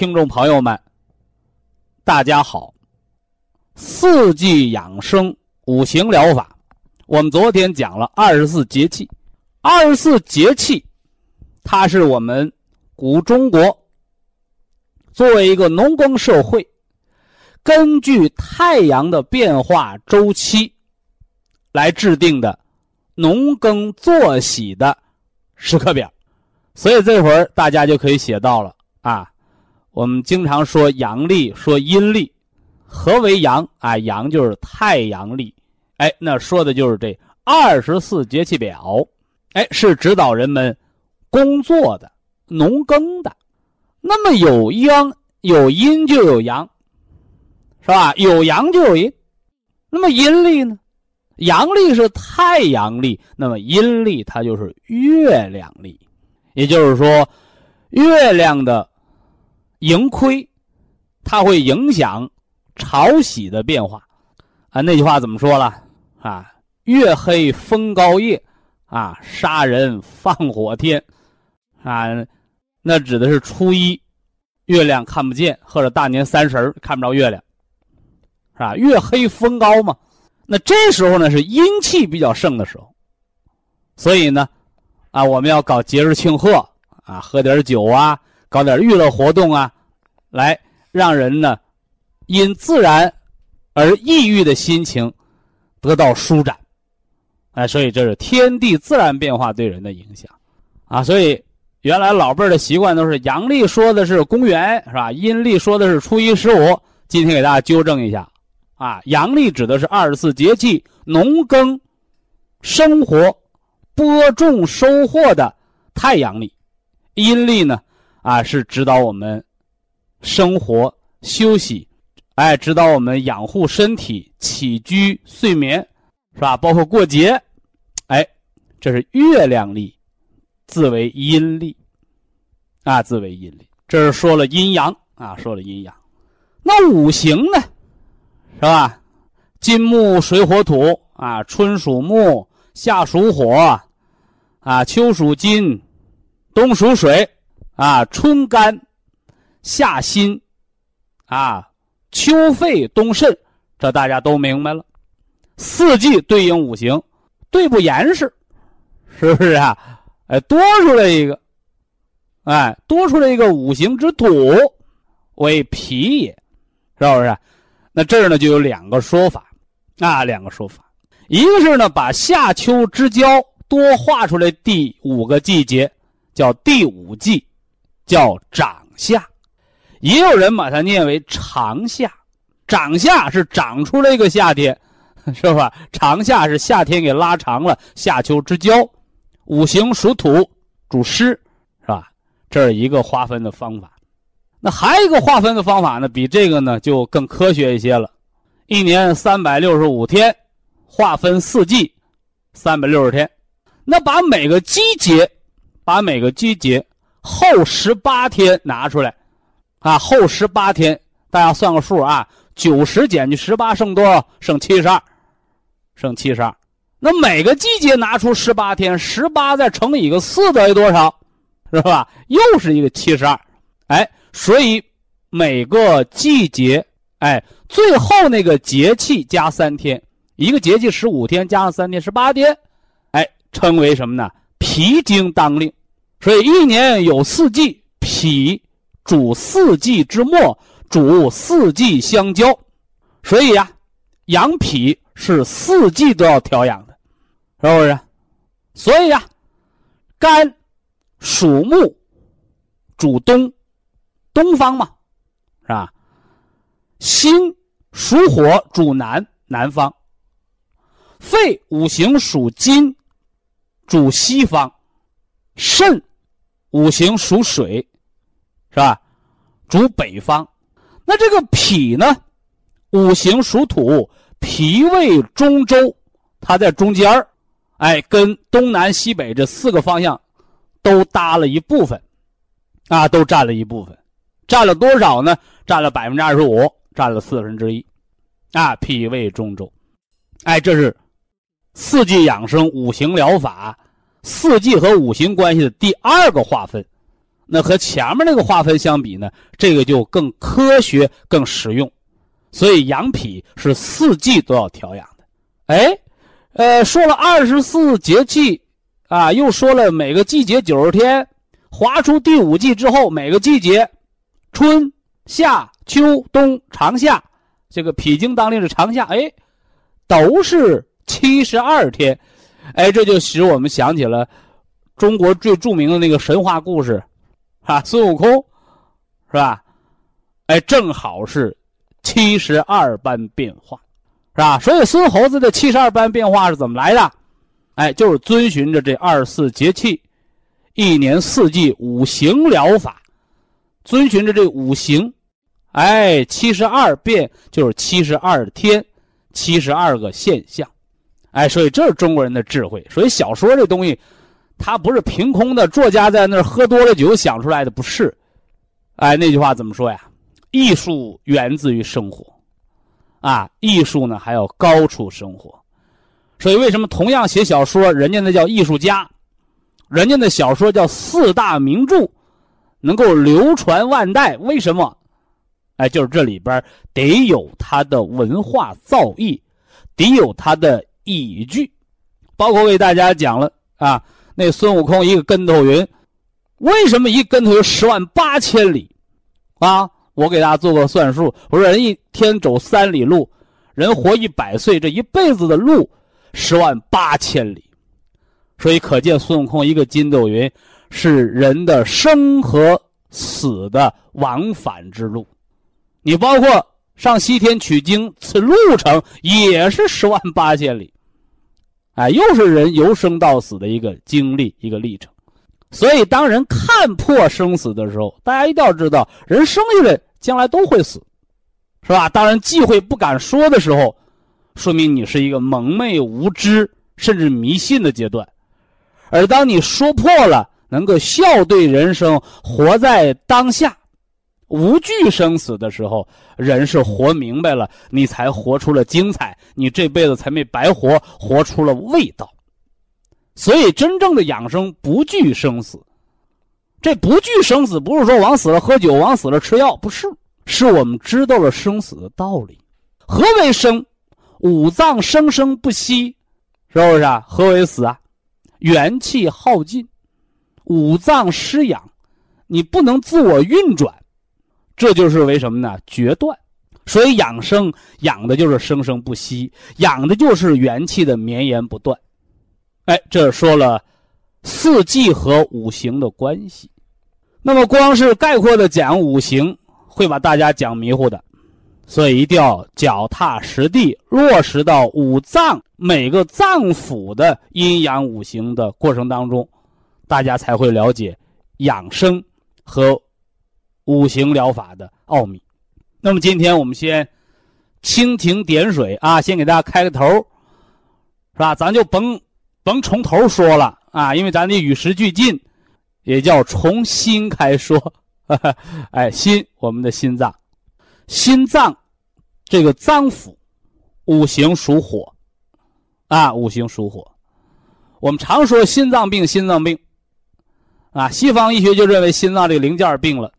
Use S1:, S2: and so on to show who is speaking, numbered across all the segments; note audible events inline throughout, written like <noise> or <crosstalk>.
S1: 听众朋友们，大家好！四季养生五行疗法，我们昨天讲了二十四节气。二十四节气，它是我们古中国作为一个农耕社会，根据太阳的变化周期来制定的农耕作息的时刻表。所以这会儿大家就可以写到了啊。我们经常说阳历，说阴历，何为阳啊？阳就是太阳历，哎，那说的就是这二十四节气表，哎，是指导人们工作的、农耕的。那么有阳有阴就有阳，是吧？有阳就有阴。那么阴历呢？阳历是太阳历，那么阴历它就是月亮历，也就是说，月亮的。盈亏，它会影响潮汐的变化，啊，那句话怎么说了？啊，月黑风高夜，啊，杀人放火天，啊，那指的是初一，月亮看不见，或者大年三十看不着月亮，是吧？月黑风高嘛，那这时候呢是阴气比较盛的时候，所以呢，啊，我们要搞节日庆贺，啊，喝点酒啊。搞点娱乐活动啊，来让人呢因自然而抑郁的心情得到舒展，哎，所以这是天地自然变化对人的影响啊。所以原来老辈儿的习惯都是阳历说的是公元是吧？阴历说的是初一十五。今天给大家纠正一下啊，阳历指的是二十四节气农耕生活播种收获的太阳历，阴历呢？啊，是指导我们生活休息，哎，指导我们养护身体、起居、睡眠，是吧？包括过节，哎，这是月亮历，自为阴历，啊，自为阴历。这是说了阴阳啊，说了阴阳。那五行呢，是吧？金木水火土啊，春属木，夏属火，啊，秋属金，冬属水。啊，春肝，夏心，啊，秋肺，冬肾，这大家都明白了。四季对应五行，对不严实，是不是啊？哎，多出来一个，哎，多出来一个五行之土，为脾也，是不是？那这儿呢就有两个说法，啊，两个说法，一个是呢把夏秋之交多画出来第五个季节，叫第五季。叫长夏，也有人把它念为长夏。长夏是长出来一个夏天，是吧？长夏是夏天给拉长了，夏秋之交，五行属土，主湿，是吧？这是一个划分的方法。那还有一个划分的方法呢，比这个呢就更科学一些了。一年三百六十五天，划分四季，三百六十天。那把每个季节，把每个季节。后十八天拿出来，啊，后十八天，大家算个数啊，九十减去十八剩多少？剩七十二，剩七十二。那每个季节拿出十八天，十八再乘以个四等于多少？是吧？又是一个七十二。哎，所以每个季节，哎，最后那个节气加三天，一个节气十五天加上三天十八天，哎，称为什么呢？脾经当令。所以一年有四季，脾主四季之末，主四季相交，所以呀，养脾是四季都要调养的，是不是？所以呀，肝属木，主东，东方嘛，是吧？心属火，主南，南方。肺五行属金，主西方。肾五行属水，是吧？主北方。那这个脾呢？五行属土，脾胃中州，它在中间儿，哎，跟东南西北这四个方向都搭了一部分，啊，都占了一部分，占了多少呢？占了百分之二十五，占了四分之一，啊，脾胃中州，哎，这是。四季养生五行疗法，四季和五行关系的第二个划分，那和前面那个划分相比呢，这个就更科学、更实用。所以养脾是四季都要调养的。哎，呃，说了二十四节气，啊，又说了每个季节九十天，划出第五季之后，每个季节，春夏秋冬长夏，这个脾经当令是长夏，哎，都是。七十二天，哎，这就使我们想起了中国最著名的那个神话故事，啊，孙悟空，是吧？哎，正好是七十二般变化，是吧？所以孙猴子的七十二般变化是怎么来的？哎，就是遵循着这二十四节气、一年四季五行疗法，遵循着这五行，哎，七十二变就是七十二天，七十二个现象。哎，所以这是中国人的智慧。所以小说这东西，它不是凭空的，作家在那儿喝多了酒想出来的，不是。哎，那句话怎么说呀？艺术源自于生活，啊，艺术呢还要高出生活。所以为什么同样写小说，人家那叫艺术家，人家的小说叫四大名著，能够流传万代？为什么？哎，就是这里边得有他的文化造诣，得有他的。依据，包括为大家讲了啊，那孙悟空一个跟头云，为什么一跟头有十万八千里？啊，我给大家做个算术，我说人一天走三里路，人活一百岁，这一辈子的路十万八千里，所以可见孙悟空一个筋斗云是人的生和死的往返之路，你包括上西天取经，此路程也是十万八千里。哎，又是人由生到死的一个经历，一个历程。所以，当人看破生死的时候，大家一定要知道，人生下来将来都会死，是吧？当人忌讳不敢说的时候，说明你是一个蒙昧无知甚至迷信的阶段。而当你说破了，能够笑对人生，活在当下。无惧生死的时候，人是活明白了，你才活出了精彩，你这辈子才没白活，活出了味道。所以，真正的养生不惧生死。这不惧生死，不是说往死了喝酒，往死了吃药，不是，是我们知道了生死的道理。何为生？五脏生生不息，是不是啊？何为死啊？元气耗尽，五脏失养，你不能自我运转。这就是为什么呢？决断，所以养生养的就是生生不息，养的就是元气的绵延不断。哎，这说了四季和五行的关系。那么，光是概括的讲五行，会把大家讲迷糊的，所以一定要脚踏实地，落实到五脏每个脏腑的阴阳五行的过程当中，大家才会了解养生和。五行疗法的奥秘，那么今天我们先蜻蜓点水啊，先给大家开个头，是吧？咱就甭甭从头说了啊，因为咱得与时俱进，也叫从心开说。<laughs> 哎，心，我们的心脏，心脏这个脏腑，五行属火啊，五行属火。我们常说心脏病，心脏病啊，西方医学就认为心脏这个零件病了。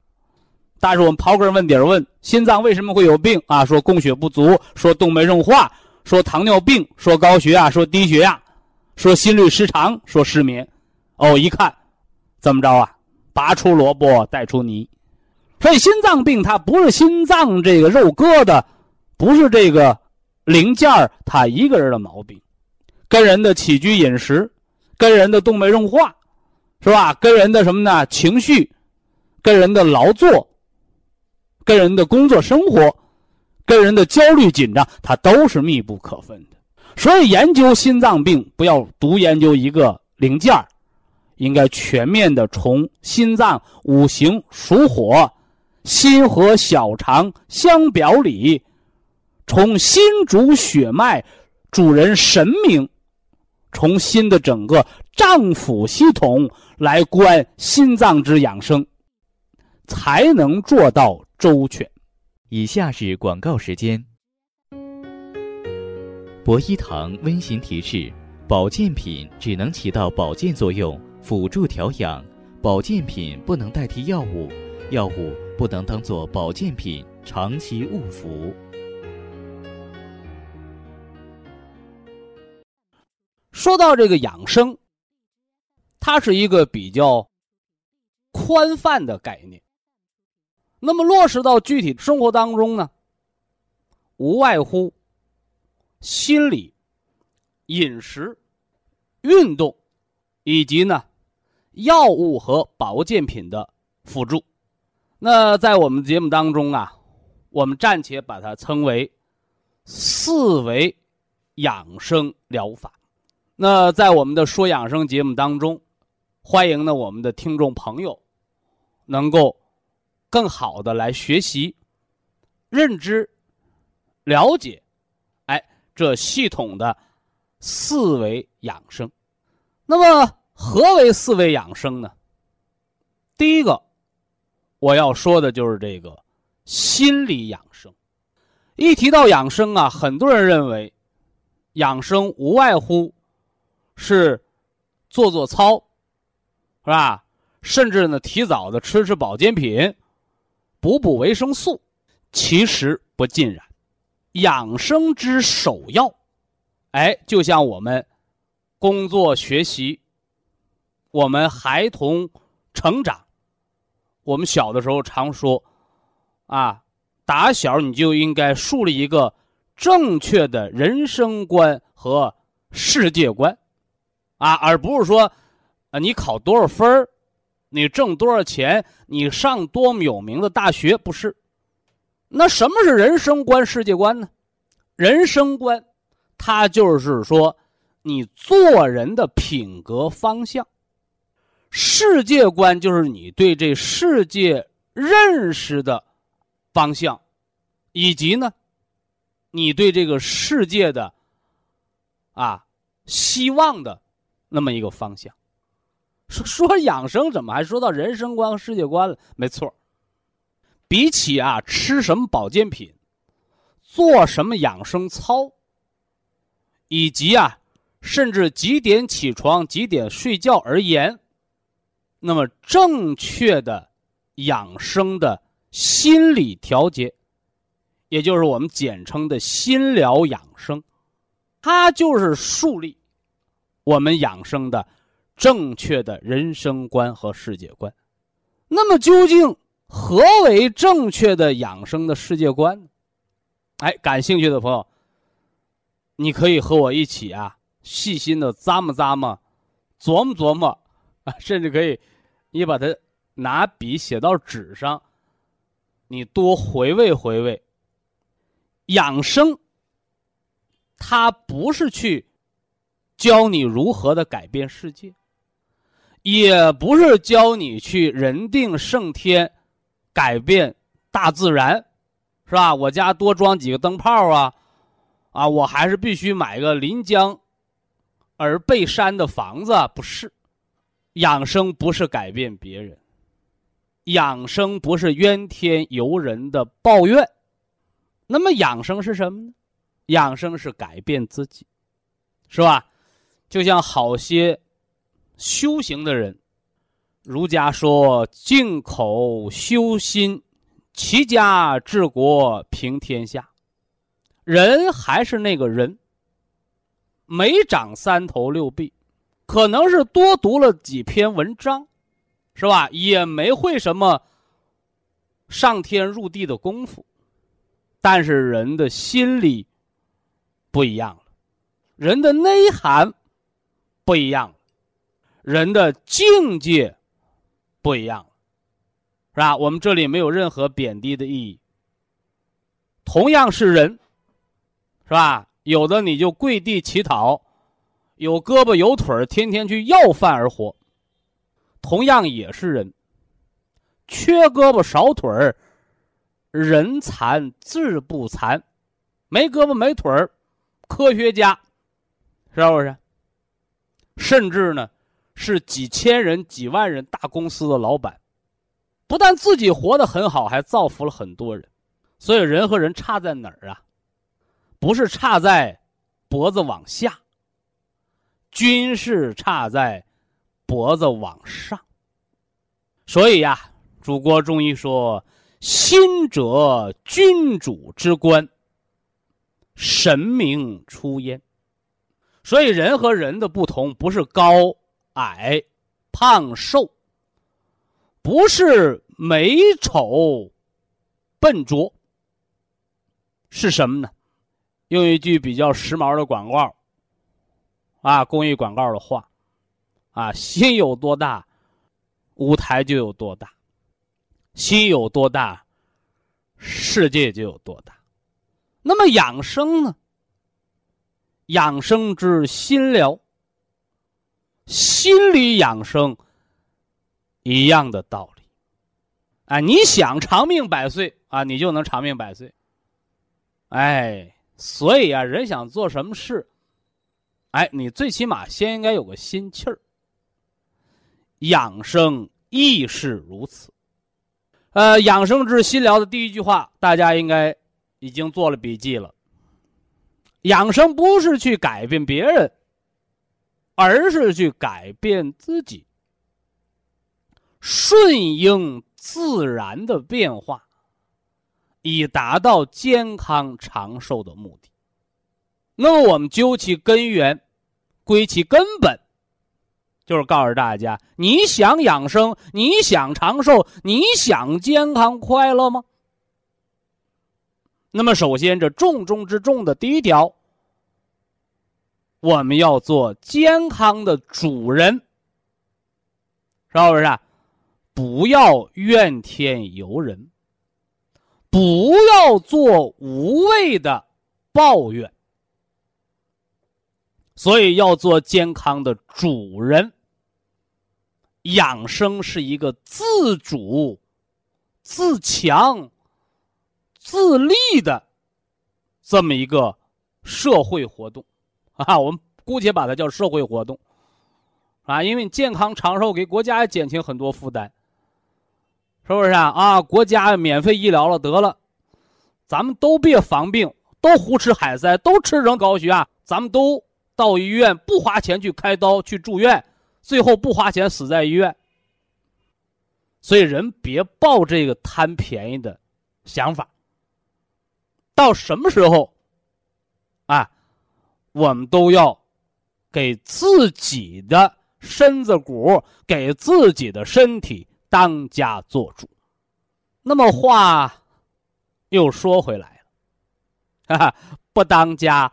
S1: 但是我们刨根问底儿问，心脏为什么会有病啊？说供血不足，说动脉硬化，说糖尿病，说高血压，说低血压，说心律失常，说失眠。哦，一看，怎么着啊？拔出萝卜带出泥。所以心脏病它不是心脏这个肉疙瘩，不是这个零件儿它一个人的毛病，跟人的起居饮食，跟人的动脉硬化，是吧？跟人的什么呢？情绪，跟人的劳作，跟人的工作生活，跟人的焦虑紧张，它都是密不可分的。所以研究心脏病，不要独研究一个零件儿。应该全面的从心脏五行属火，心和小肠相表里，从心主血脉，主人神明，从心的整个脏腑系统来观心脏之养生，才能做到周全。
S2: 以下是广告时间。博一堂温馨提示：保健品只能起到保健作用。辅助调养，保健品不能代替药物，药物不能当做保健品长期误服。
S1: 说到这个养生，它是一个比较宽泛的概念。那么落实到具体生活当中呢，无外乎心理、饮食、运动，以及呢。药物和保健品的辅助，那在我们节目当中啊，我们暂且把它称为四维养生疗法。那在我们的说养生节目当中，欢迎呢我们的听众朋友能够更好的来学习、认知、了解，哎，这系统的四维养生。那么。何为四维养生呢？第一个，我要说的就是这个心理养生。一提到养生啊，很多人认为养生无外乎是做做操，是吧？甚至呢，提早的吃吃保健品，补补维生素。其实不尽然，养生之首要，哎，就像我们工作学习。我们孩童成长，我们小的时候常说，啊，打小你就应该树立一个正确的人生观和世界观，啊，而不是说，啊，你考多少分儿，你挣多少钱，你上多么有名的大学，不是？那什么是人生观、世界观呢？人生观，它就是说你做人的品格方向。世界观就是你对这世界认识的方向，以及呢，你对这个世界的啊希望的那么一个方向。说 <laughs> 说养生，怎么还说到人生观和世界观了？没错，比起啊吃什么保健品，做什么养生操，以及啊甚至几点起床、几点睡觉而言。那么，正确的养生的心理调节，也就是我们简称的心疗养生，它就是树立我们养生的正确的人生观和世界观。那么，究竟何为正确的养生的世界观呢？哎，感兴趣的朋友，你可以和我一起啊，细心的咂摸咂摸，琢磨琢磨啊，甚至可以。你把它拿笔写到纸上，你多回味回味。养生，它不是去教你如何的改变世界，也不是教你去人定胜天，改变大自然，是吧？我家多装几个灯泡啊，啊，我还是必须买个临江而背山的房子，不是。养生不是改变别人，养生不是怨天尤人的抱怨，那么养生是什么呢？养生是改变自己，是吧？就像好些修行的人，儒家说“静口修心，齐家治国平天下”，人还是那个人，没长三头六臂。可能是多读了几篇文章，是吧？也没会什么上天入地的功夫，但是人的心理不一样了，人的内涵不一样了，人的境界不一样，是吧？我们这里没有任何贬低的意义。同样是人，是吧？有的你就跪地乞讨，有胳膊有腿儿天天去要饭而活。同样也是人，缺胳膊少腿儿，人残志不残，没胳膊没腿儿，科学家，是不是？甚至呢，是几千人、几万人大公司的老板，不但自己活得很好，还造福了很多人。所以人和人差在哪儿啊？不是差在脖子往下，均是差在脖子往上。所以呀，祖国中医说：“心者，君主之官，神明出焉。”所以人和人的不同，不是高矮、胖瘦，不是美丑、笨拙。是什么呢？用一句比较时髦的广告，啊，公益广告的话，啊，心有多大，舞台就有多大；心有多大，世界就有多大。那么养生呢？养生之心疗，心理养生一样的道理。啊，你想长命百岁啊，你就能长命百岁。哎，所以啊，人想做什么事，哎，你最起码先应该有个心气儿。养生亦是如此。呃，养生之心疗的第一句话，大家应该已经做了笔记了。养生不是去改变别人，而是去改变自己，顺应自然的变化。以达到健康长寿的目的。那么，我们究其根源，归其根本，就是告诉大家：你想养生，你想长寿，你想健康快乐吗？那么，首先这重中之重的第一条，我们要做健康的主人，是不是？不要怨天尤人。不要做无谓的抱怨，所以要做健康的主人。养生是一个自主、自强、自立的这么一个社会活动 <laughs> 啊，我们姑且把它叫社会活动啊，因为你健康长寿给国家减轻很多负担。是不是啊？啊，国家免费医疗了，得了，咱们都别防病，都胡吃海塞，都吃成高血压，咱们都到医院不花钱去开刀去住院，最后不花钱死在医院。所以人别抱这个贪便宜的想法。到什么时候，啊，我们都要给自己的身子骨，给自己的身体。当家做主，那么话又说回来了，<laughs> 哈哈，不当家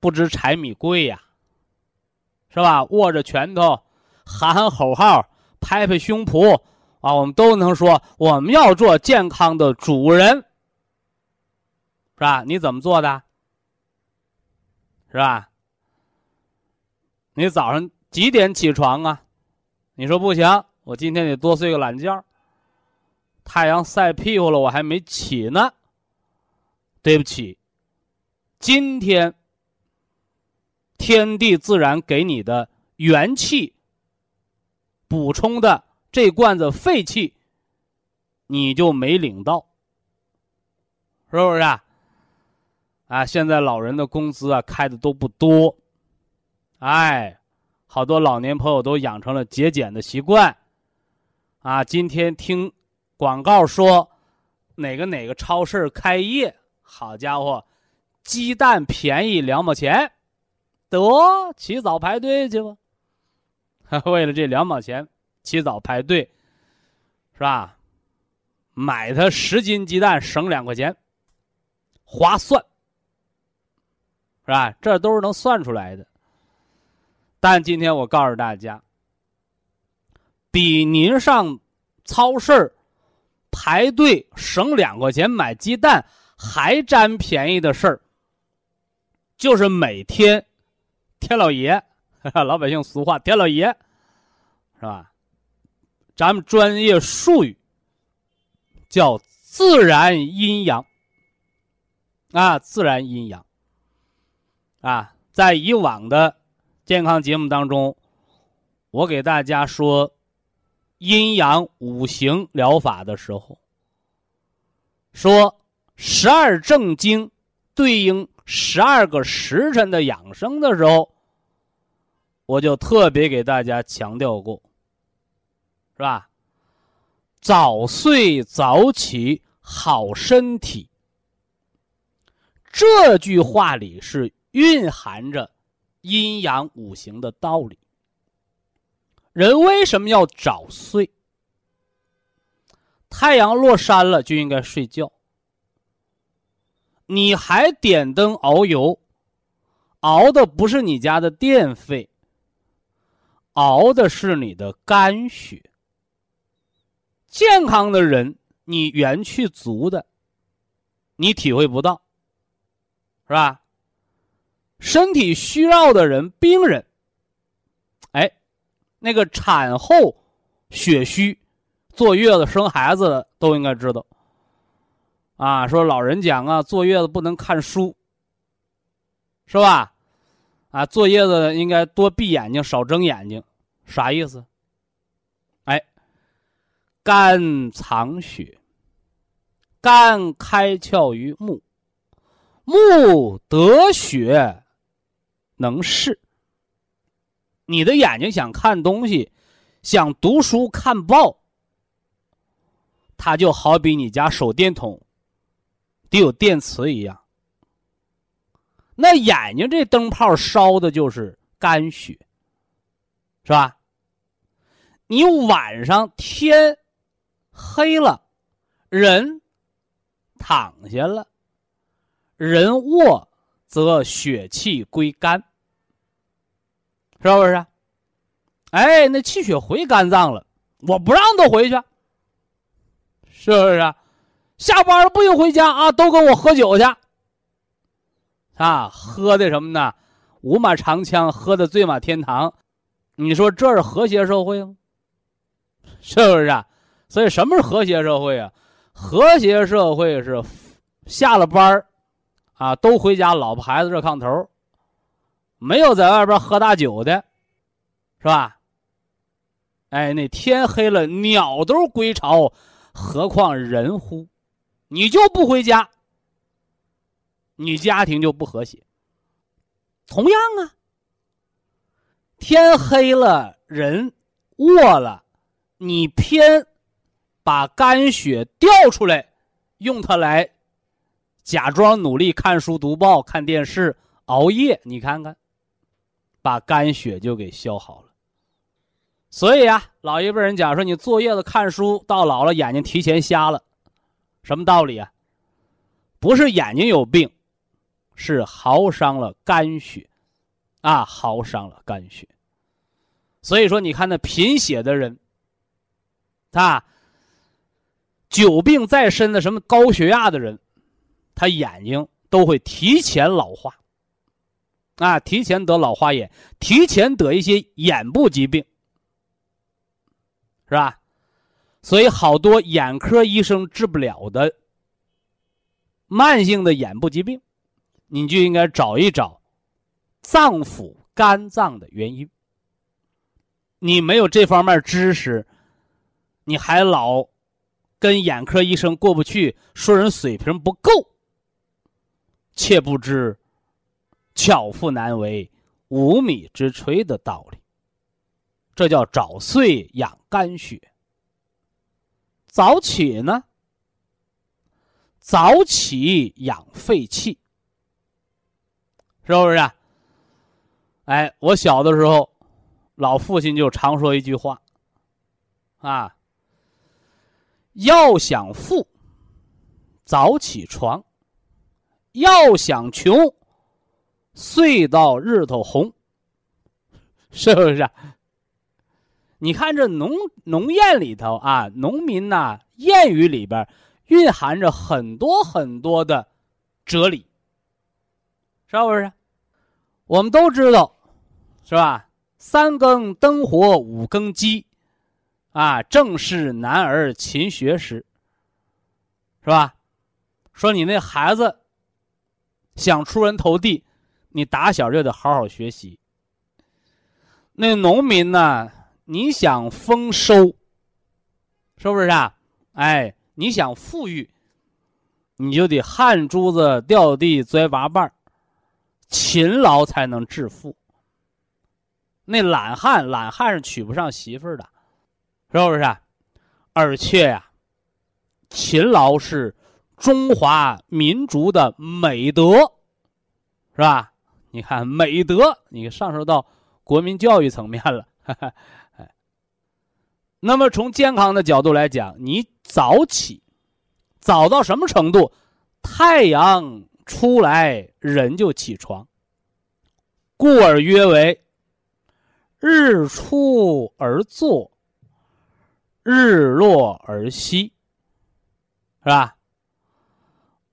S1: 不知柴米贵呀，是吧？握着拳头喊喊口号，拍拍胸脯啊，我们都能说我们要做健康的主人，是吧？你怎么做的？是吧？你早上几点起床啊？你说不行。我今天得多睡个懒觉。太阳晒屁股了，我还没起呢。对不起，今天天地自然给你的元气补充的这罐子废气，你就没领到，是不是啊？啊，现在老人的工资啊开的都不多，哎，好多老年朋友都养成了节俭的习惯。啊，今天听广告说哪个哪个超市开业，好家伙，鸡蛋便宜两毛钱，得起早排队去吧。<laughs> 为了这两毛钱起早排队，是吧？买它十斤鸡蛋省两块钱，划算，是吧？这都是能算出来的。但今天我告诉大家，比您上超市排队省两块钱买鸡蛋还占便宜的事儿，就是每天天老爷，<laughs> 老百姓俗话天老爷，是吧？咱们专业术语叫自然阴阳啊，自然阴阳啊，在以往的健康节目当中，我给大家说阴阳五行疗法的时候，说十二正经对应十二个时辰的养生的时候，我就特别给大家强调过。是吧？早睡早起好身体。这句话里是蕴含着阴阳五行的道理。人为什么要早睡？太阳落山了就应该睡觉。你还点灯熬油，熬的不是你家的电费，熬的是你的肝血。健康的人，你元气足的，你体会不到，是吧？身体虚弱的人，病人，哎，那个产后血虚、坐月子生孩子的都应该知道。啊，说老人讲啊，坐月子不能看书，是吧？啊，坐月子应该多闭眼睛，少睁眼睛，啥意思？哎肝藏血，肝开窍于目，目得血能视。你的眼睛想看东西，想读书看报，它就好比你家手电筒得有电磁一样。那眼睛这灯泡烧的就是肝血，是吧？你晚上天。黑了，人躺下了，人卧则血气归肝，是不是？哎，那气血回肝脏了，我不让他回去，是不是？下班了不许回家啊，都跟我喝酒去，啊，喝的什么呢？五马长枪，喝的醉马天堂，你说这是和谐社会吗？是不是？啊？所以，什么是和谐社会啊？和谐社会是下了班啊，都回家，老婆孩子热炕头，没有在外边喝大酒的，是吧？哎，那天黑了，鸟都归巢，何况人乎？你就不回家，你家庭就不和谐。同样啊，天黑了，人卧了，你偏。把肝血调出来，用它来假装努力看书、读报、看电视、熬夜，你看看，把肝血就给消耗了。所以啊，老一辈人讲说，你坐月子看书，到老了眼睛提前瞎了，什么道理啊？不是眼睛有病，是耗伤了肝血，啊，耗伤了肝血。所以说，你看那贫血的人，啊。久病在身的什么高血压的人，他眼睛都会提前老化，啊，提前得老花眼，提前得一些眼部疾病，是吧？所以好多眼科医生治不了的慢性的眼部疾病，你就应该找一找脏腑肝脏的原因。你没有这方面知识，你还老。跟眼科医生过不去，说人水平不够，切不知巧妇难为无米之炊的道理。这叫早睡养肝血。早起呢？早起养肺气，是不是？啊哎，我小的时候，老父亲就常说一句话，啊。要想富，早起床；要想穷，睡到日头红。<laughs> 是不是？你看这农农谚里头啊，农民呐，谚语里边蕴含着很多很多的哲理，是不是？我们都知道，是吧？三更灯火五更鸡，啊，正是男儿勤学时，是吧？说你那孩子想出人头地，你打小就得好好学习。那农民呢？你想丰收，是不是啊？哎，你想富裕，你就得汗珠子掉地栽八瓣儿勤劳才能致富。那懒汉，懒汉是娶不上媳妇的，是不是？啊而且呀，勤劳是中华民族的美德，是吧？你看美德，你上升到国民教育层面了。哈哈那么，从健康的角度来讲，你早起，早到什么程度？太阳出来，人就起床。故而曰为：日出而作，日落而息，是吧？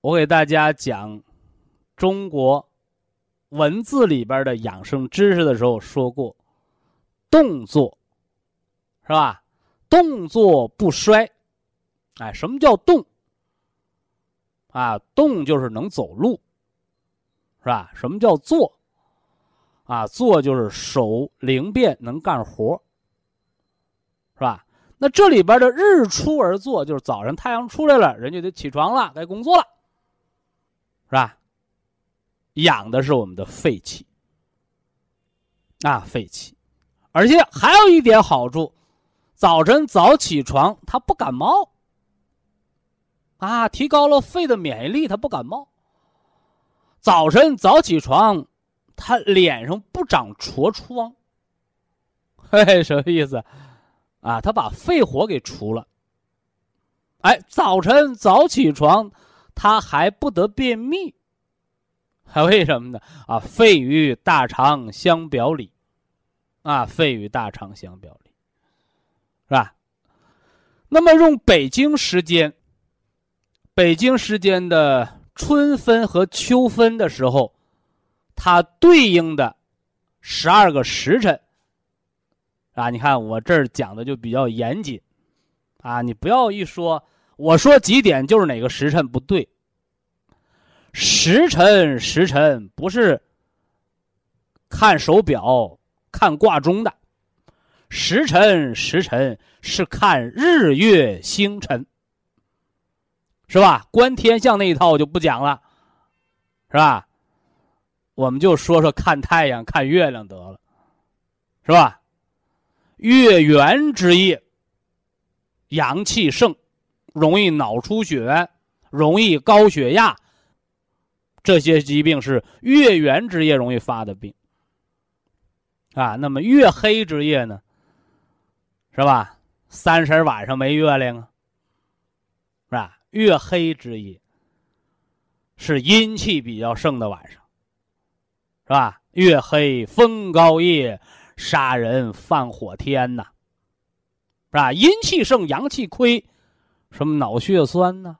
S1: 我给大家讲中国文字里边的养生知识的时候说过，动作，是吧？动作不衰，哎，什么叫动？啊，动就是能走路，是吧？什么叫坐？啊，坐就是手灵便，能干活，是吧？那这里边的日出而作，就是早上太阳出来了，人就得起床了，该工作了，是吧？养的是我们的肺气，啊，肺气，而且还有一点好处。早晨早起床，他不感冒，啊，提高了肺的免疫力，他不感冒。早晨早起床，他脸上不长痤疮，嘿嘿，什么意思？啊，他把肺火给除了。哎，早晨早起床，他还不得便秘，还为什么呢？啊，肺与大肠相表里，啊，肺与大肠相表里。是吧？那么用北京时间，北京时间的春分和秋分的时候，它对应的十二个时辰啊，你看我这儿讲的就比较严谨啊，你不要一说我说几点就是哪个时辰不对，时辰时辰不是看手表看挂钟的。时辰时辰是看日月星辰，是吧？观天象那一套我就不讲了，是吧？我们就说说看太阳、看月亮得了，是吧？月圆之夜，阳气盛，容易脑出血，容易高血压，这些疾病是月圆之夜容易发的病。啊，那么月黑之夜呢？是吧？三十晚上没月亮啊，是吧？月黑之夜是阴气比较盛的晚上，是吧？月黑风高夜，杀人放火天呐，是吧？阴气盛，阳气亏，什么脑血栓呢？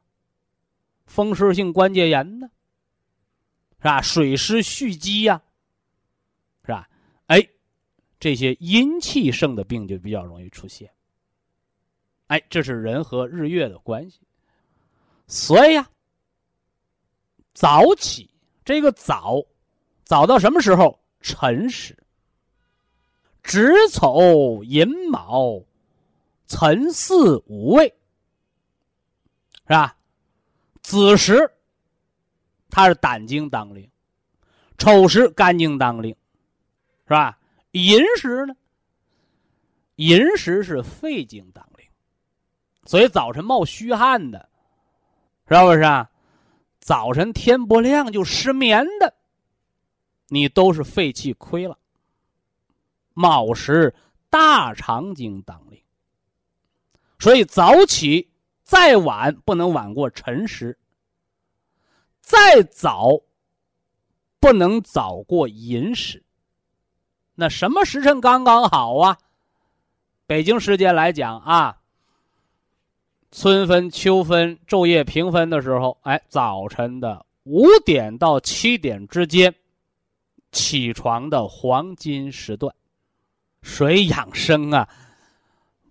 S1: 风湿性关节炎呢？是吧？水湿蓄积呀，是吧？哎。这些阴气盛的病就比较容易出现。哎，这是人和日月的关系。所以呀，早起这个早，早到什么时候？辰时。子丑寅卯，辰巳午未，是吧？子时，它是胆经当令；丑时，肝经当令，是吧？寅时呢？寅时是肺经当令，所以早晨冒虚汗的，是不是啊？早晨天不亮就失眠的，你都是肺气亏了。卯时大肠经当令，所以早起再晚不能晚过辰时，再早不能早过寅时。那什么时辰刚刚好啊？北京时间来讲啊，春分、秋分、昼夜平分的时候，哎，早晨的五点到七点之间，起床的黄金时段。水养生啊，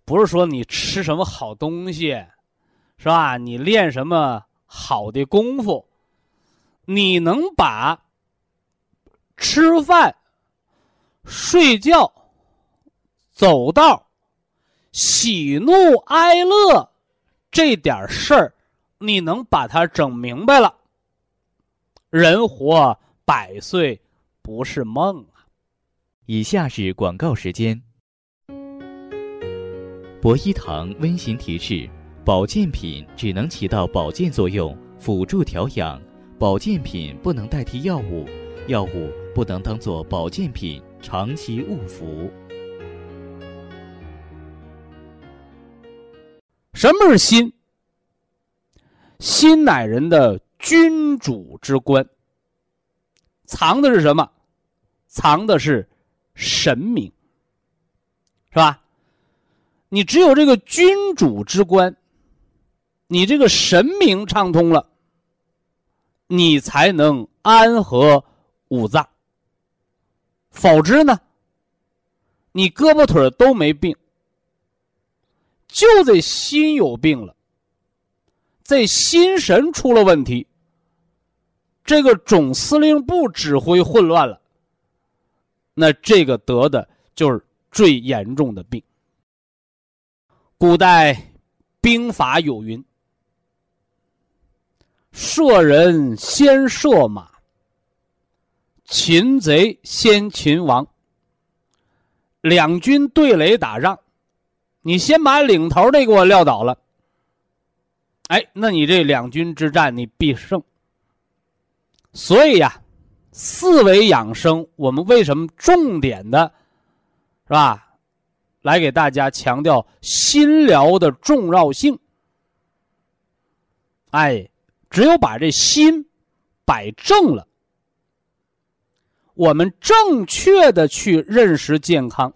S1: 不是说你吃什么好东西，是吧？你练什么好的功夫，你能把吃饭、睡觉、走道。喜怒哀乐这点事儿，你能把它整明白了，人活百岁不是梦啊！
S2: 以下是广告时间。博一堂温馨提示：保健品只能起到保健作用，辅助调养；保健品不能代替药物，药物不能当做保健品长期误服。
S1: 什么是心？心乃人的君主之官，藏的是什么？藏的是神明，是吧？你只有这个君主之官，你这个神明畅通了，你才能安和五脏。否则呢，你胳膊腿都没病。就这心有病了，这心神出了问题，这个总司令部指挥混乱了，那这个得的就是最严重的病。古代兵法有云：“射人先射马，擒贼先擒王。”两军对垒打仗。你先把领头的给我撂倒了，哎，那你这两军之战你必胜。所以呀，四维养生，我们为什么重点的，是吧？来给大家强调心疗的重要性。哎，只有把这心摆正了，我们正确的去认识健康。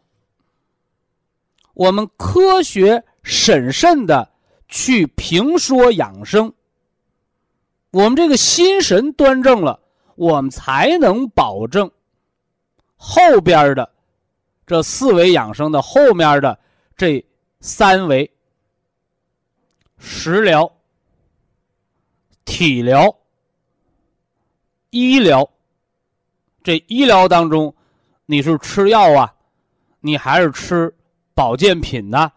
S1: 我们科学审慎的去评说养生，我们这个心神端正了，我们才能保证后边的这四维养生的后面的这三维：食疗、体疗、医疗。这医疗当中，你是吃药啊，你还是吃？保健品呢，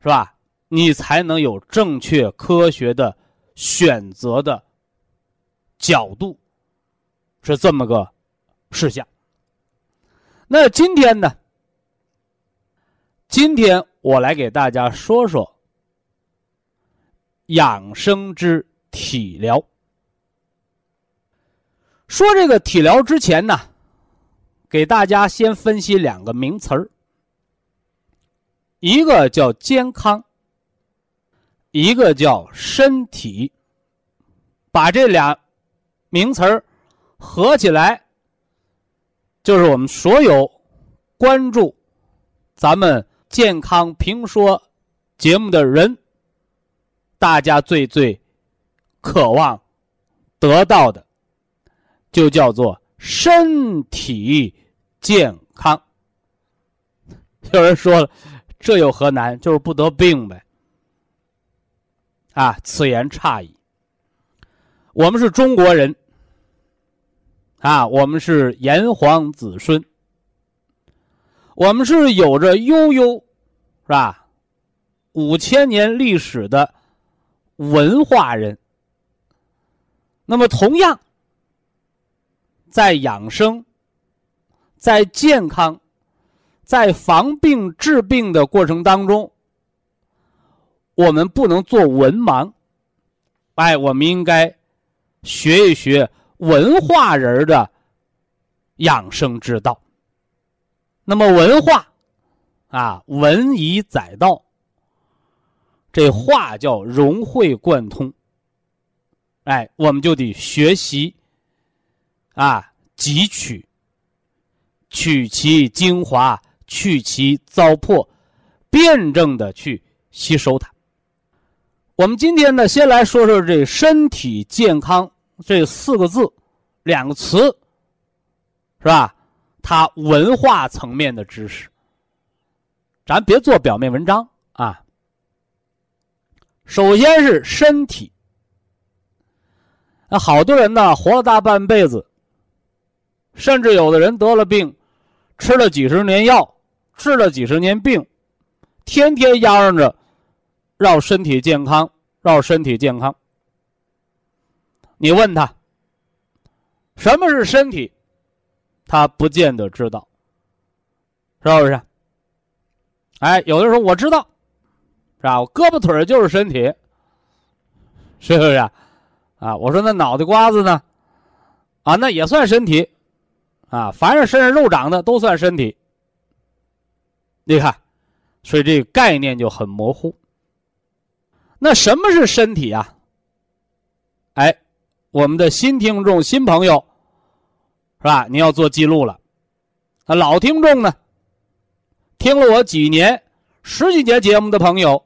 S1: 是吧？你才能有正确科学的选择的角度，是这么个事项。那今天呢？今天我来给大家说说养生之体疗。说这个体疗之前呢，给大家先分析两个名词儿。一个叫健康，一个叫身体，把这俩名词儿合起来，就是我们所有关注咱们健康评说节目的人，大家最最渴望得到的，就叫做身体健康。<laughs> 有人说了。这有何难？就是不得病呗。啊，此言差矣。我们是中国人，啊，我们是炎黄子孙，我们是有着悠悠，是吧？五千年历史的文化人。那么，同样，在养生，在健康。在防病治病的过程当中，我们不能做文盲，哎，我们应该学一学文化人的养生之道。那么文化啊，文以载道，这话叫融会贯通。哎，我们就得学习啊，汲取，取其精华，去其糟粕，辩证的去吸收它。我们今天呢，先来说说这“身体健康”这四个字，两个词，是吧？它文化层面的知识，咱别做表面文章啊。首先是身体，那好多人呢，活了大半辈子，甚至有的人得了病，吃了几十年药，治了几十年病，天天嚷嚷着。让身体健康，让身体健康。你问他什么是身体，他不见得知道，是不是？哎，有的时候我知道，是吧？我胳膊腿就是身体，是不是？啊，我说那脑袋瓜子呢？啊，那也算身体，啊，凡是身上肉长的都算身体。你看，所以这个概念就很模糊。那什么是身体啊？哎，我们的新听众、新朋友，是吧？你要做记录了。啊，老听众呢，听了我几年、十几节节目的朋友，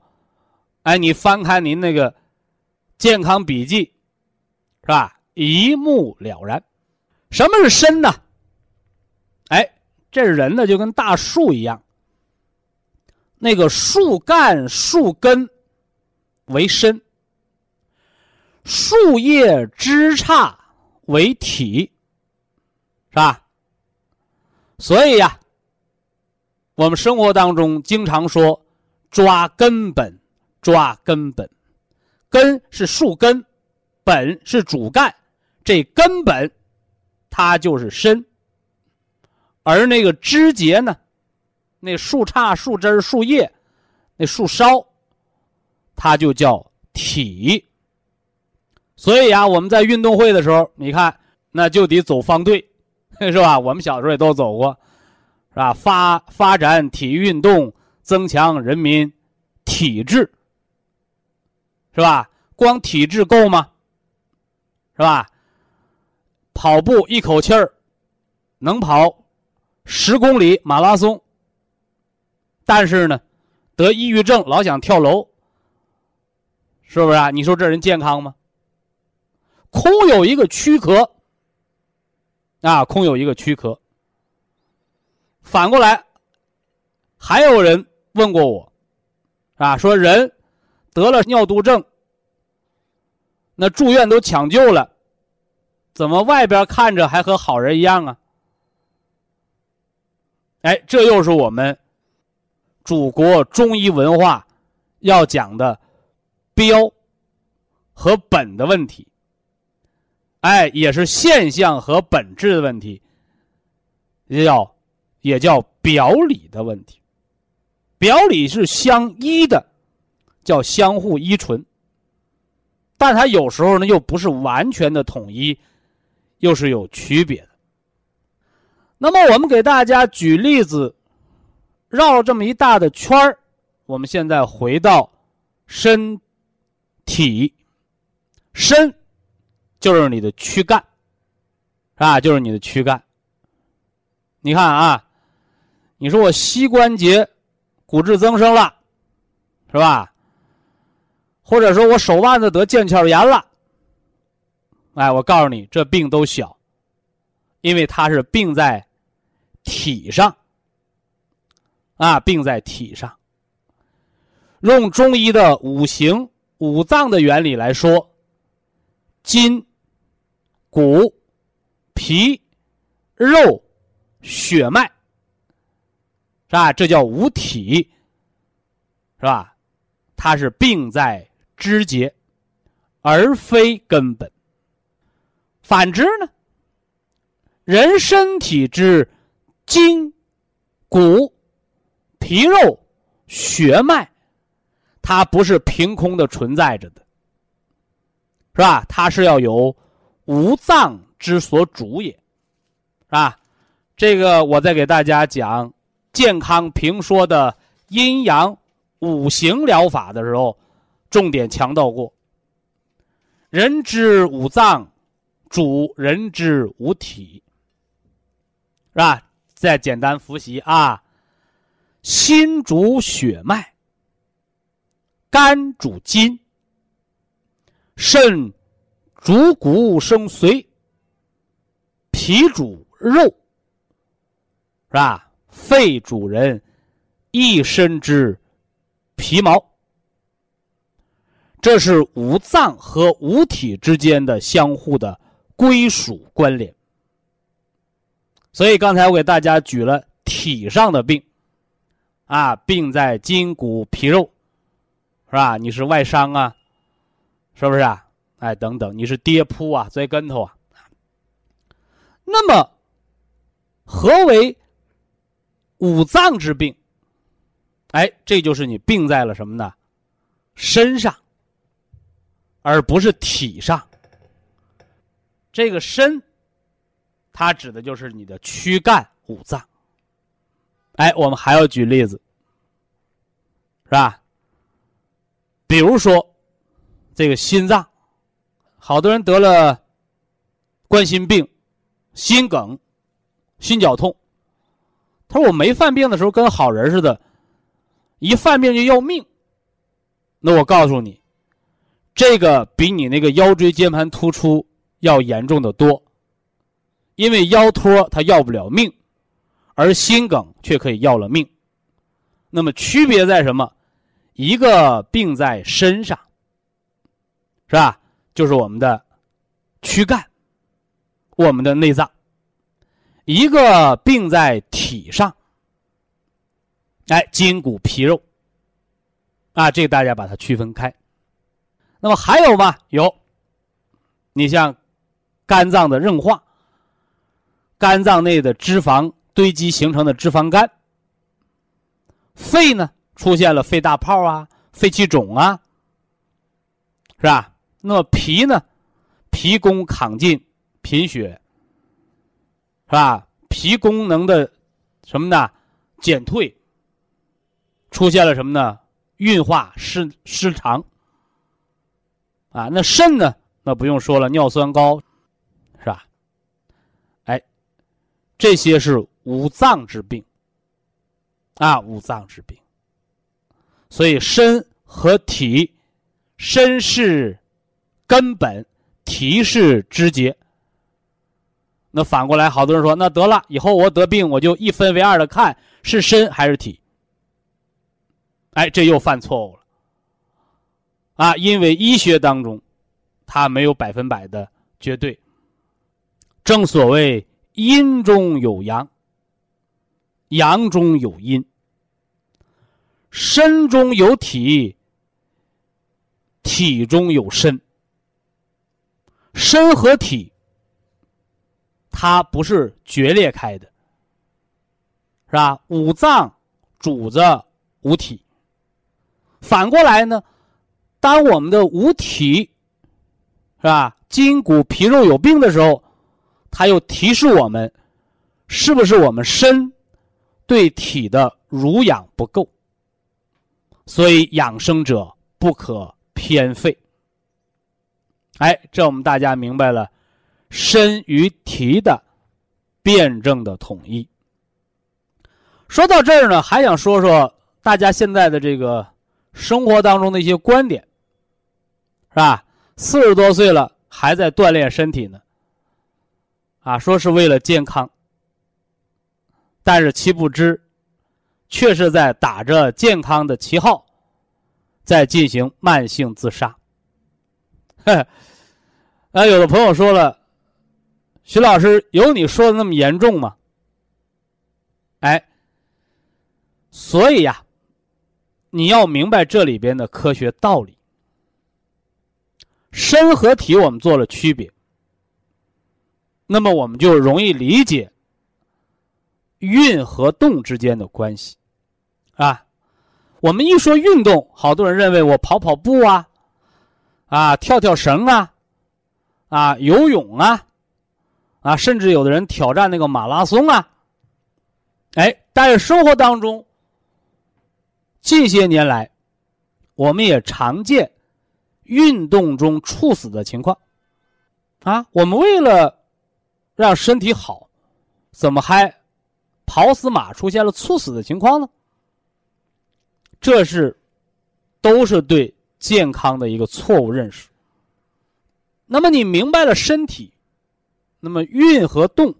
S1: 哎，你翻开您那个健康笔记，是吧？一目了然。什么是身呢？哎，这人呢就跟大树一样，那个树干、树根。为身，树叶枝杈为体，是吧？所以呀，我们生活当中经常说抓根本，抓根本，根是树根，本是主干，这根本它就是身，而那个枝节呢，那树杈、树枝、树叶，那树梢。它就叫体，所以啊，我们在运动会的时候，你看，那就得走方队，<laughs> 是吧？我们小时候也都走过，是吧？发发展体育运动，增强人民体质，是吧？光体质够吗？是吧？跑步一口气儿能跑十公里马拉松，但是呢，得抑郁症，老想跳楼。是不是啊？你说这人健康吗？空有一个躯壳，啊，空有一个躯壳。反过来，还有人问过我，啊，说人得了尿毒症，那住院都抢救了，怎么外边看着还和好人一样啊？哎，这又是我们祖国中医文化要讲的。标和本的问题，哎，也是现象和本质的问题，也叫也叫表里的问题。表里是相依的，叫相互依存，但它有时候呢又不是完全的统一，又是有区别的。那么我们给大家举例子，绕了这么一大的圈儿，我们现在回到身。体，身，就是你的躯干，啊，就是你的躯干。你看啊，你说我膝关节骨质增生了，是吧？或者说我手腕子得腱鞘炎了，哎，我告诉你，这病都小，因为它是病在体上，啊，病在体上。用中医的五行。五脏的原理来说，筋、骨、皮、肉、血脉，是吧？这叫五体，是吧？它是病在肢节，而非根本。反之呢，人身体之筋、骨、皮肉、血脉。它不是凭空的存在着的，是吧？它是要有五脏之所主也，是吧？这个我在给大家讲健康评说的阴阳五行疗法的时候，重点强调过。人之五脏，主人之五体，是吧？再简单复习啊，心主血脉，肝主筋，肾主骨生髓，脾主肉，是吧？肺主人一身之皮毛。这是五脏和五体之间的相互的归属关联。所以刚才我给大家举了体上的病，啊，病在筋骨皮肉，是吧？你是外伤啊，是不是啊？哎，等等，你是跌扑啊，摔跟头啊。那么，何为五脏之病？哎，这就是你病在了什么呢？身上。而不是体上，这个身，它指的就是你的躯干五脏。哎，我们还要举例子，是吧？比如说，这个心脏，好多人得了冠心病、心梗、心绞痛。他说：“我没犯病的时候跟好人似的，一犯病就要命。”那我告诉你。这个比你那个腰椎间盘突出要严重的多，因为腰托它要不了命，而心梗却可以要了命。那么区别在什么？一个病在身上，是吧？就是我们的躯干，我们的内脏；一个病在体上，哎，筋骨皮肉。啊，这个大家把它区分开。那么还有吗？有，你像肝脏的硬化，肝脏内的脂肪堆积形成的脂肪肝；肺呢出现了肺大泡啊、肺气肿啊，是吧？那么脾呢，脾功亢进、贫血，是吧？脾功能的什么呢？减退，出现了什么呢？运化失失常。啊，那肾呢？那不用说了，尿酸高，是吧？哎，这些是五脏之病。啊，五脏之病。所以身和体，身是根本，体是枝节。那反过来，好多人说，那得了，以后我得病，我就一分为二的看是身还是体。哎，这又犯错误了。啊，因为医学当中，它没有百分百的绝对。正所谓阴中有阳，阳中有阴，身中有体，体中有身。身和体，它不是决裂开的，是吧？五脏主着五体，反过来呢？当我们的五体，是吧？筋骨皮肉有病的时候，它又提示我们，是不是我们身对体的濡养不够？所以养生者不可偏废。哎，这我们大家明白了，身与体的辩证的统一。说到这儿呢，还想说说大家现在的这个生活当中的一些观点。是吧？四十多岁了还在锻炼身体呢，啊，说是为了健康，但是其不知，却是在打着健康的旗号，在进行慢性自杀。呵啊，有的朋友说了，徐老师有你说的那么严重吗？哎，所以呀，你要明白这里边的科学道理。身和体，我们做了区别，那么我们就容易理解运和动之间的关系，啊，我们一说运动，好多人认为我跑跑步啊，啊，跳跳绳啊，啊，游泳啊，啊，甚至有的人挑战那个马拉松啊，哎，但是生活当中，近些年来，我们也常见运动中猝死的情况。啊，我们为了让身体好，怎么还跑死马出现了猝死的情况呢？这是都是对健康的一个错误认识。那么你明白了身体，那么运和动，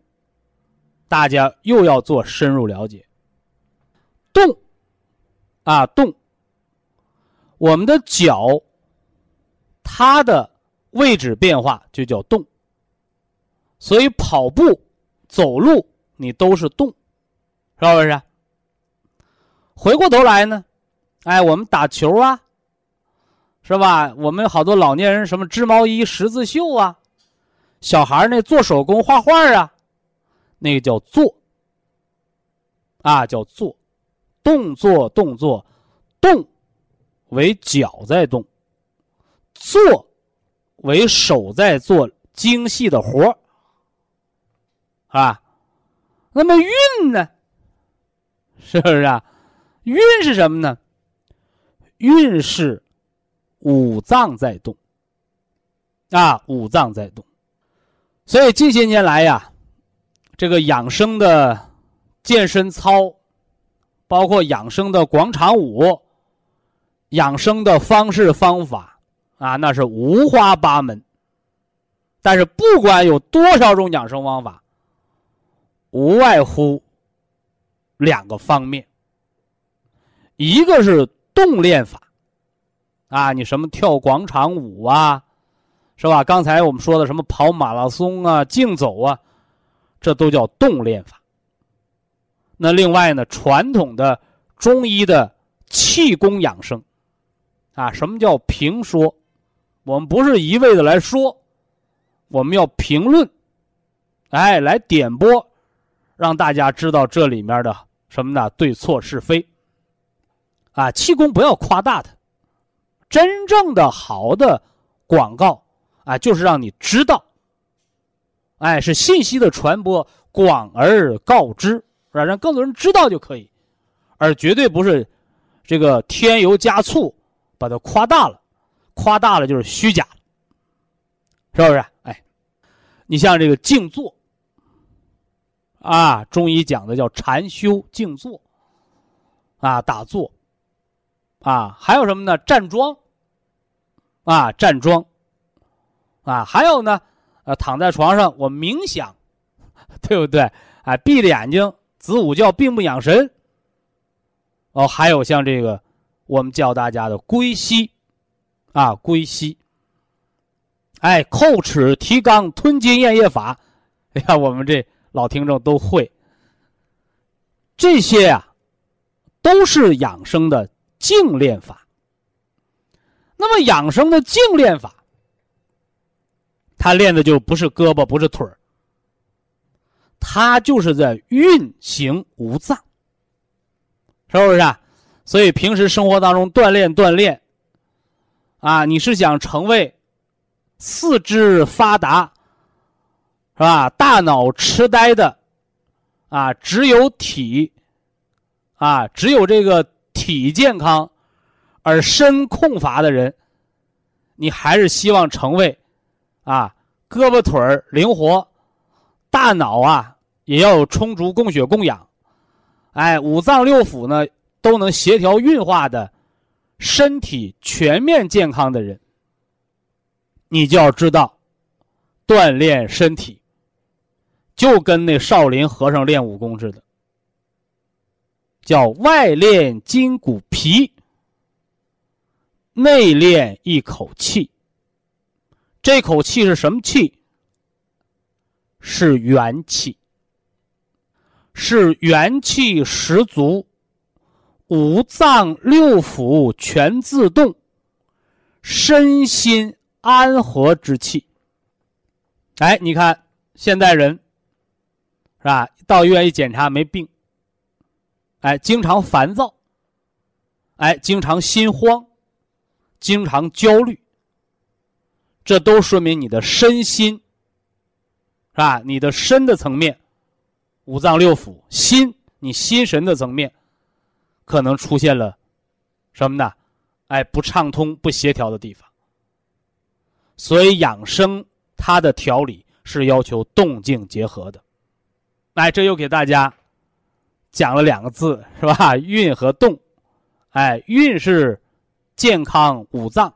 S1: 大家又要做深入了解。动，啊动，我们的脚，它的位置变化就叫动。所以跑步、走路你都是动，是不是？回过头来呢，哎，我们打球啊。是吧？我们好多老年人什么织毛衣、十字绣啊，小孩那做手工、画画啊，那个叫做，啊叫做，动作动作，动为脚在动，做为手在做精细的活啊。那么运呢？是不是啊？运是什么呢？运是。五脏在动，啊，五脏在动，所以近些年来呀，这个养生的健身操，包括养生的广场舞，养生的方式方法啊，那是五花八门。但是不管有多少种养生方法，无外乎两个方面，一个是动练法。啊，你什么跳广场舞啊，是吧？刚才我们说的什么跑马拉松啊、竞走啊，这都叫动练法。那另外呢，传统的中医的气功养生，啊，什么叫评说？我们不是一味的来说，我们要评论，哎，来点拨，让大家知道这里面的什么呢？对错是非。啊，气功不要夸大它。真正的好的广告啊，就是让你知道，哎，是信息的传播，广而告之，是吧？让更多人知道就可以，而绝对不是这个添油加醋，把它夸大了，夸大了就是虚假，是不是？哎，你像这个静坐啊，中医讲的叫禅修静坐啊，打坐。啊，还有什么呢？站桩，啊，站桩，啊，还有呢，呃，躺在床上我冥想，<laughs> 对不对？哎，闭着眼睛子午觉，闭目养神。哦，还有像这个，我们教大家的归息，啊，归西。哎，叩齿提肛吞津咽液法，哎呀，我们这老听众都会。这些呀，都是养生的。静练法。那么养生的静练法，他练的就不是胳膊，不是腿儿，他就是在运行五脏，是不是？啊？所以平时生活当中锻炼锻炼，啊，你是想成为四肢发达，是吧？大脑痴呆的，啊，只有体，啊，只有这个。体健康，而身空乏的人，你还是希望成为，啊，胳膊腿儿灵活，大脑啊也要有充足供血供氧，哎，五脏六腑呢都能协调运化的，身体全面健康的人，你就要知道，锻炼身体，就跟那少林和尚练武功似的。叫外练筋骨皮，内练一口气。这口气是什么气？是元气，是元气十足，五脏六腑全自动，身心安和之气。哎，你看现代人是吧？到医院一检查没病。哎，经常烦躁，哎，经常心慌，经常焦虑，这都说明你的身心，是吧？你的身的层面，五脏六腑，心，你心神的层面，可能出现了什么呢？哎，不畅通、不协调的地方。所以养生它的调理是要求动静结合的。哎，这又给大家讲了两个字，是吧？<laughs> 运和动。哎，运是健康五脏，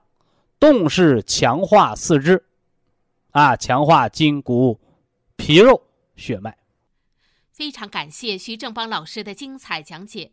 S1: 动是强化四肢，啊，强化筋骨、皮肉、血脉。
S3: 非常感谢徐正邦老师的精彩讲解，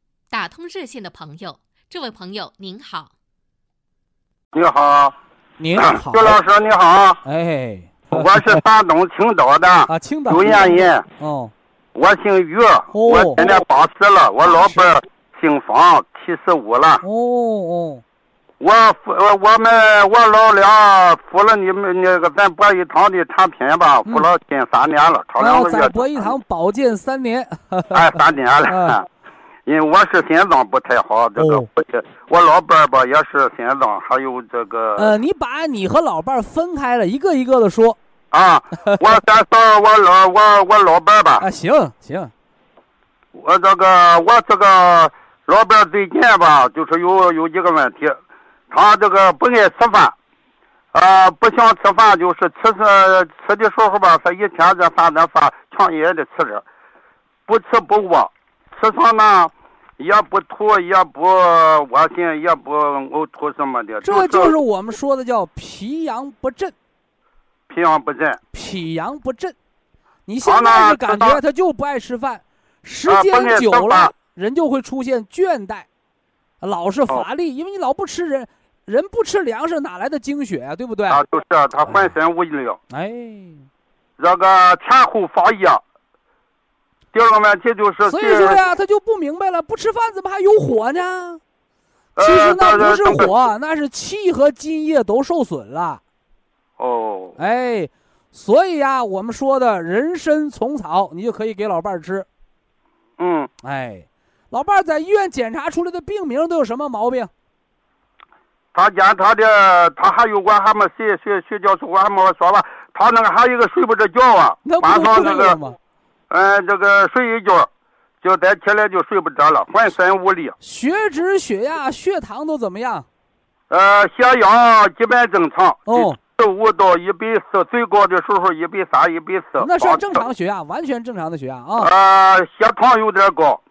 S3: 打通热线的朋友。这位朋友您好，
S4: 你好，
S1: 您好，<coughs>
S4: 徐老师你好，
S1: 哎，
S4: 我是山东青岛的。
S1: 啊，青岛。
S4: 有原因，
S1: 哦，
S4: 我姓于，我今年八十了，我老伴儿姓方，七十五了，
S1: 哦哦。
S4: 我服我们我老俩服了你们那个咱博一堂的产品吧，服了近三年了，超两个月。
S1: 在博一堂保健三年。
S4: 哎，三年了。<laughs> 因为我是心脏不太好，这个我老伴儿吧也是心脏，还有这个。
S1: 呃，你把你和老伴儿分开了，一个一个的说。
S4: 啊，我先说我老我我老伴儿吧。
S1: 啊，行行。
S4: 我这个我这个老伴儿最近吧，就是有有几个问题。他这个不爱吃饭，呃，不想吃饭，就是吃吃吃的时候吧，他一天这三顿饭强硬的吃着，不吃不卧，吃上呢也不吐，也不恶心，也不呕吐什么的。
S1: 这就是我们说的叫脾阳不振。
S4: 脾阳不振。
S1: 脾阳不振，你现在是感觉他就不爱吃饭，时间久了人就会出现倦怠，老是乏力，因为你老不吃人。人不吃粮食哪来的精血啊？对不对？
S4: 啊，就是他浑身无力。
S1: 哎，
S4: 这个前后发热。第二个问题就是，
S1: 所以说呀，他就不明白了，不吃饭怎么还有火呢？其实那不是火，那是气和津液都受损了。
S4: 哦。
S1: 哎，所以呀，我们说的人参虫草，你就可以给老伴儿吃。
S4: 嗯。
S1: 哎，老伴儿在医院检查出来的病名都有什么毛病？
S4: 他检查的，他还有关还没睡睡睡觉时我还没说吧，他那个还有一个睡不着觉啊，晚上那个，嗯，这个睡一觉，就再起来就睡不着了，浑身无力。
S1: 血脂、血压、血糖都怎么样？
S4: 呃，血压基本正常，哦，十五到一百四，最高的时候一百三、一百四。
S1: 那是正常血压，完全正常的血压啊。
S4: 呃，血糖有点高，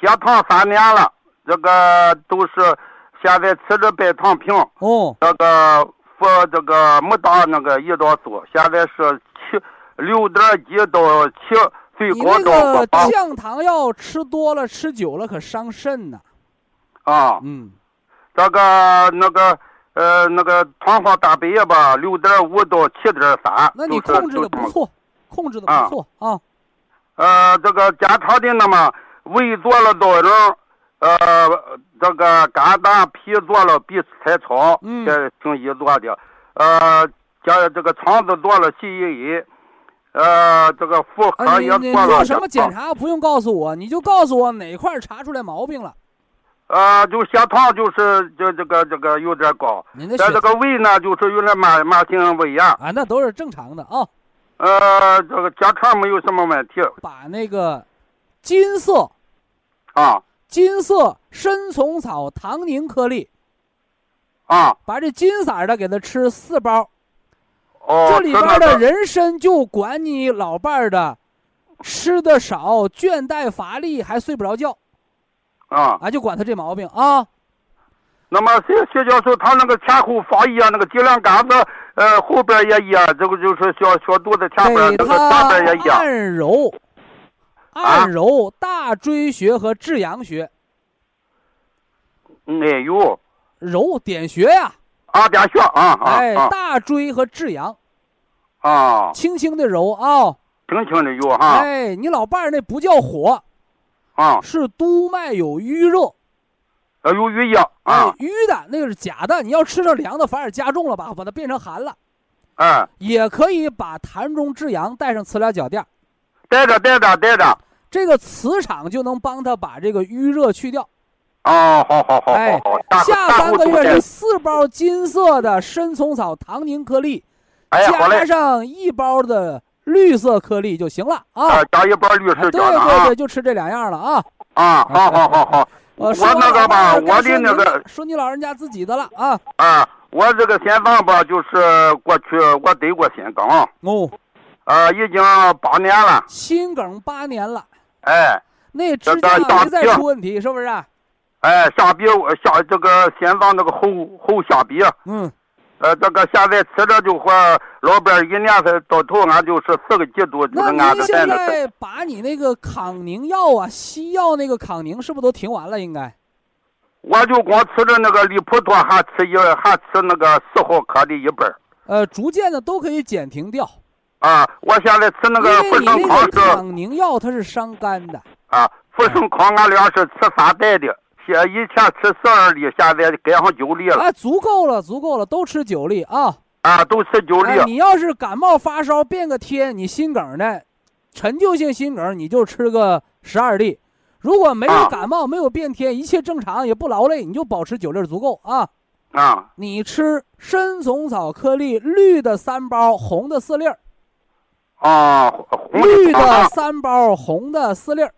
S4: 血糖三年了，这个都是。现在吃着白糖平，
S1: 哦，
S4: 这个服这个没打那个胰岛素，现在是七六点几到七，最高到
S1: 八。降糖药吃多了吃久了可伤肾呢。
S4: 啊，
S1: 嗯，
S4: 这个那个呃那个糖化蛋白吧，六点五到七点三。
S1: 那你控制的不错，控制的不错啊。
S4: 呃，这个检查的那么胃做了多少？呃，这个肝胆脾做了 B 彩超，这中医做的。呃，加这个肠子做了 C E A，呃，这个妇科也做了。
S1: 做什么检查不用告诉我，你就告诉我哪块查出来毛病了。
S4: 呃，就血糖就是就这个这个有点高，在这个胃呢就是有点慢慢性胃炎。
S1: 啊，那都是正常的啊。
S4: 呃，这个家常没有什么问题。
S1: 把那个金色
S4: 啊。
S1: 金色参虫草糖凝颗粒，
S4: 啊，
S1: 把这金色的给他吃四包。
S4: 哦，
S1: 这里边的人参就管你老伴儿的，吃的少、倦怠乏力，还睡不着觉。
S4: 啊，
S1: 啊，就管他这毛病啊。
S4: 那么谢谢教授，他那个前后发炎，那个脊梁杆子，呃，后边也炎，这个就是小小肚子前边那个上边也炎。
S1: 按揉。按揉大椎穴和至阳穴，
S4: 没有
S1: 揉点穴呀？
S4: 啊，点穴啊！
S1: 哎，大椎和至阳，
S4: 啊，
S1: 轻轻的揉啊，
S4: 轻轻的揉哈。
S1: 哎，你老伴儿那不叫火，
S4: 啊，
S1: 是督脉有淤热，
S4: 啊，有淤热啊，
S1: 淤的那个是假的，你要吃上凉的反而加重了吧，把它变成寒了。
S4: 嗯，
S1: 也可以把痰中至阳带上磁疗脚垫，
S4: 带着带着带着。
S1: 这个磁场就能帮他把这个淤热去掉。
S4: 哦，好好好
S1: 哎下三个月是
S4: 是
S1: 四包金色的参虫草糖凝颗粒，
S4: 哎，好
S1: 加。上一包的绿色颗粒就行了啊。
S4: 啊，加一包绿
S1: 啊
S4: 石胶的
S1: 对对
S4: 啊
S1: 对，就吃这两样了啊。
S4: 啊，好好好好。<laughs>
S1: 我
S4: 我那个吧，我的那个
S1: 说你老人家自己的了啊。
S4: 啊，我这个心脏吧，就是过去我得过心梗，
S1: 哦，
S4: 呃，已经八年了。
S1: 心梗八年了，
S4: 哎
S1: 那支
S4: 这个
S1: 架没再出问题，是不是？
S4: 哎，下鼻下这个心脏那个后后下鼻，
S1: 嗯，
S4: 呃，这个现在吃着就和老伴儿一年才到头，俺就是四个季度，就是
S1: 那
S4: 俺这
S1: 您现
S4: 在
S1: 把你那个康宁药啊，西药那个康宁是不是都停完了？应该。
S4: 我就光吃着那个利普妥，还吃一还吃那个四毫克的一本儿
S1: 呃，逐渐的都可以减停掉，
S4: 啊。我现在吃那个
S1: 因为你
S4: 富盛康
S1: 那个
S4: 是
S1: 康宁药它是伤肝的。
S4: 啊，富盛康俺俩是吃三袋的，现以前吃十二粒，现在改上九粒了
S1: 啊，足够了，足够了，都吃九粒啊。
S4: 啊，都吃九粒
S1: 哎，。你要是感冒发烧变个天，你心梗的，陈旧性心梗，你就吃个十二粒。如果没有
S4: 啊
S1: 感冒，没有变天，一切正常，也不劳累，你就保持九粒足够啊。
S4: 啊
S1: 你吃参虫草颗粒绿的三包，红的四粒儿，
S4: 啊，红
S1: 绿的
S4: 啊
S1: 三包，红的四粒儿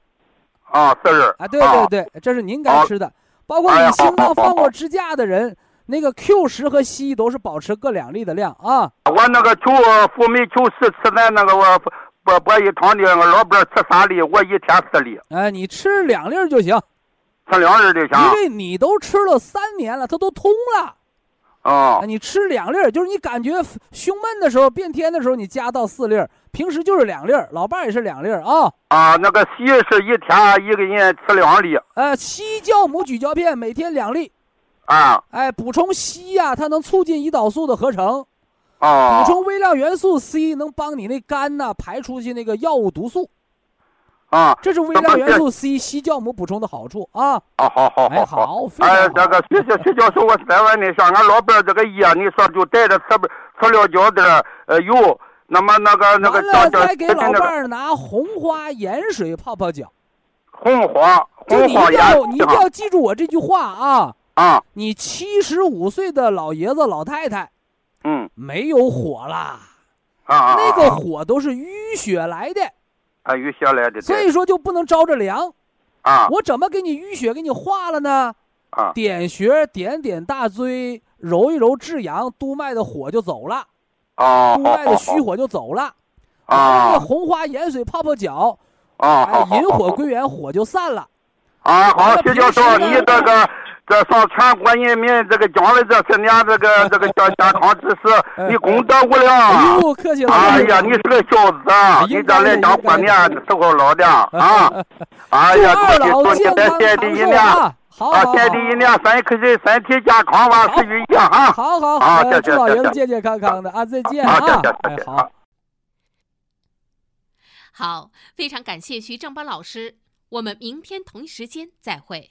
S4: 啊，四十
S1: 啊。对对对，这是您该吃的。包括你心脏放过支架的人，那个 Q 十和硒都是保持各两粒的量啊。
S4: 我那个求辅酶球十吃在那个我博博一堂的老伴吃三粒，我一天四粒，
S1: 哎，你吃两粒就行，
S4: 吃两粒就行因。
S1: 为你都吃了三年了，它都通了。
S4: 啊
S1: 啊，你吃两粒儿，就是你感觉胸闷的时候、变天的时候，你加到四粒儿，平时就是两粒儿。老伴儿也是两粒儿啊。
S4: 啊，那个硒是一天一个人吃两粒
S1: 呃，硒酵母咀嚼片每天两粒，
S4: 啊
S1: 哎，补充硒呀、它能促进胰岛素的合成，
S4: 啊
S1: 补充微量元素 C 能帮你那肝呐、排出去那个药物毒素，
S4: 啊
S1: 这是微量元素 C 硒酵母补充的好处啊。
S4: 啊，好好
S1: 哎，
S4: 好
S1: 好，
S4: 哎，这个徐教徐教授，我再问你一下，俺老伴儿这个药，你说就带着吃不吃了胶点儿呃油，那么那个那个
S1: 完了
S4: 叫叫
S1: 再给老伴儿拿红花盐水泡泡脚。
S4: 红花
S1: 就
S4: 红花
S1: 你一定要，
S4: 盐
S1: 你一定要记住我这句话啊！
S4: 啊，
S1: 你七十五岁的老爷子、老太太
S4: 嗯
S1: 没有火啦，
S4: 啊啊，
S1: 那个
S4: 啊
S1: 火都是淤血来的，
S4: 来的，
S1: 所以说就不能着着凉。
S4: 啊
S1: 我怎么给你淤血给你化了呢？
S4: 啊
S1: 点穴，点点大椎，揉一揉至阳，督脉的火就走了，
S4: 啊，
S1: 督脉的虚火就走了。
S4: 好
S1: 拿那个
S4: 啊
S1: 红花盐水泡泡脚，
S4: 啊，
S1: 引火归元，火就散了。
S4: 啊，好
S1: 完了，
S4: 徐教授，你这个这上全国人民这个讲了这些年这个 <laughs> 这个叫健康知识，你功德无
S1: 哎
S4: 量。
S1: 呦，客气了。
S4: 哎呀，你是个孝子啊！你这来讲过年的时候老的啊！哎呀，
S1: 祝二老
S4: 恭喜
S1: 健康
S4: 祝你在天地
S1: 长寿
S4: 一年
S1: 啊！好
S4: 啊，
S1: 好好
S4: 天地一年，身可身身体健康，万事如意啊！
S1: 好好，
S4: 好
S1: 祝老爷子健健康康的啊！再见啊！
S4: 谢
S1: 哎
S4: 谢谢。
S1: 好。
S3: 好，非常感谢徐正邦老师，我们明天同一时间再会。